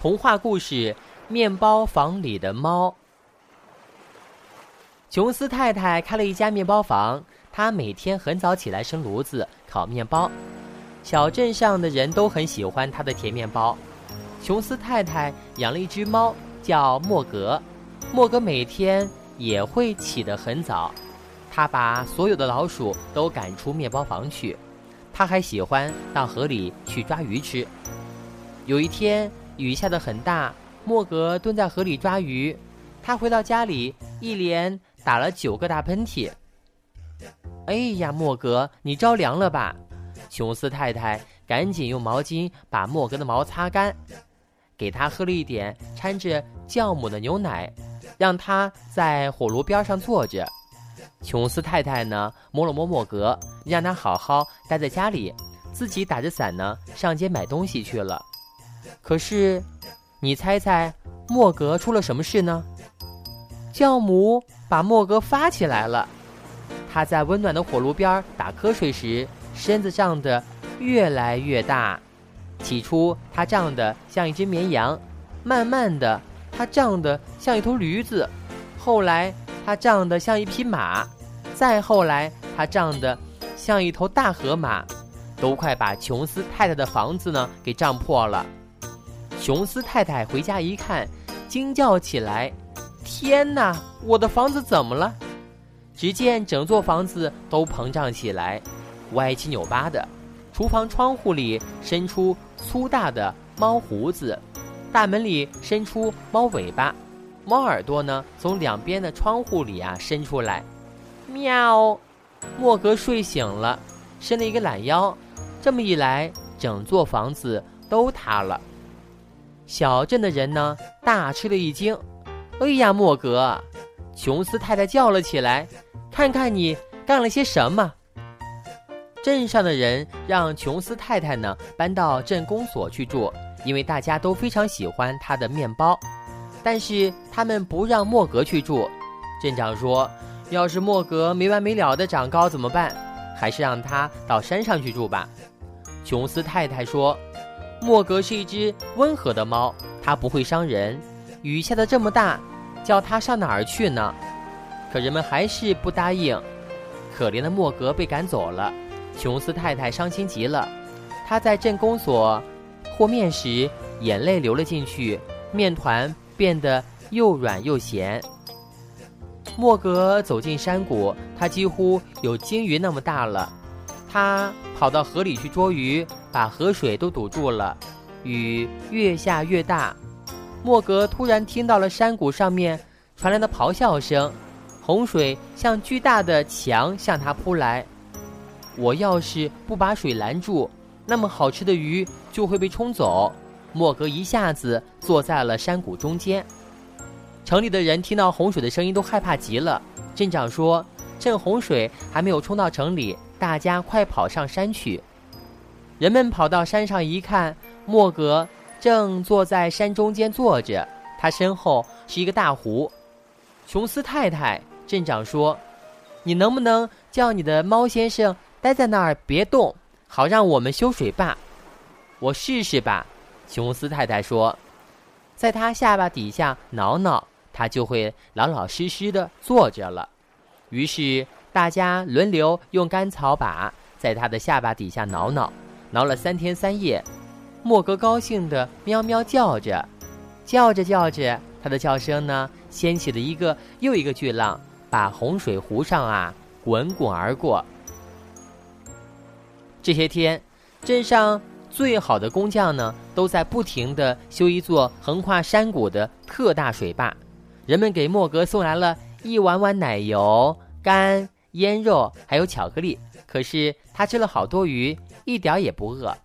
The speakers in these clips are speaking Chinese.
童话故事《面包房里的猫》。琼斯太太开了一家面包房，她每天很早起来生炉子烤面包，小镇上的人都很喜欢她的甜面包。琼斯太太养了一只猫，叫莫格。莫格每天也会起得很早，他把所有的老鼠都赶出面包房去。他还喜欢到河里去抓鱼吃。有一天。雨下得很大，莫格蹲在河里抓鱼。他回到家里，一连打了九个大喷嚏。哎呀，莫格，你着凉了吧？琼斯太太赶紧用毛巾把莫格的毛擦干，给他喝了一点掺着酵母的牛奶，让他在火炉边上坐着。琼斯太太呢，摸了摸莫格，让他好好待在家里，自己打着伞呢，上街买东西去了。可是，你猜猜，莫格出了什么事呢？酵母把莫格发起来了。他在温暖的火炉边打瞌睡时，身子胀得越来越大。起初，他胀得像一只绵羊；慢慢的，他胀得像一头驴子；后来，他胀得像一匹马；再后来，他胀得像一头大河马，都快把琼斯太太的房子呢给胀破了。琼斯太太回家一看，惊叫起来：“天哪，我的房子怎么了？”只见整座房子都膨胀起来，歪七扭八的。厨房窗户里伸出粗大的猫胡子，大门里伸出猫尾巴，猫耳朵呢从两边的窗户里啊伸出来。喵！莫格睡醒了，伸了一个懒腰。这么一来，整座房子都塌了。小镇的人呢，大吃了一惊。哎呀，莫格！琼斯太太叫了起来：“看看你干了些什么！”镇上的人让琼斯太太呢搬到镇公所去住，因为大家都非常喜欢她的面包。但是他们不让莫格去住。镇长说：“要是莫格没完没了的长高怎么办？还是让他到山上去住吧。”琼斯太太说。莫格是一只温和的猫，它不会伤人。雨下的这么大，叫它上哪儿去呢？可人们还是不答应。可怜的莫格被赶走了，琼斯太太伤心极了。她在镇公所和面时，眼泪流了进去，面团变得又软又咸。莫格走进山谷，它几乎有鲸鱼那么大了。他跑到河里去捉鱼，把河水都堵住了。雨越下越大，莫格突然听到了山谷上面传来的咆哮声，洪水像巨大的墙向他扑来。我要是不把水拦住，那么好吃的鱼就会被冲走。莫格一下子坐在了山谷中间。城里的人听到洪水的声音都害怕极了。镇长说：“趁洪水还没有冲到城里。”大家快跑上山去！人们跑到山上一看，莫格正坐在山中间坐着，他身后是一个大湖。琼斯太太，镇长说：“你能不能叫你的猫先生待在那儿别动，好让我们修水坝？”我试试吧，琼斯太太说：“在他下巴底下挠挠，他就会老老实实的坐着了。”于是。大家轮流用干草把在他的下巴底下挠挠，挠了三天三夜。莫格高兴的喵喵叫着，叫着叫着，他的叫声呢，掀起了一个又一个巨浪，把洪水湖上啊滚滚而过。这些天，镇上最好的工匠呢，都在不停的修一座横跨山谷的特大水坝。人们给莫格送来了一碗碗奶油干。腌肉还有巧克力，可是他吃了好多鱼，一点也不饿。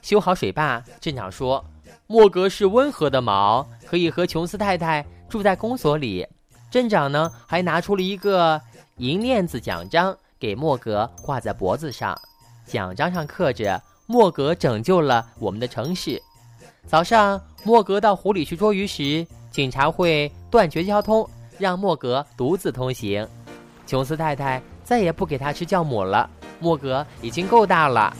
修好水坝，镇长说：“莫格是温和的毛，可以和琼斯太太住在公所里。”镇长呢，还拿出了一个银链子奖章给莫格挂在脖子上，奖章上刻着：“莫格拯救了我们的城市。”早上，莫格到湖里去捉鱼时，警察会断绝交通，让莫格独自通行。琼斯太太再也不给他吃酵母了。莫格已经够大了。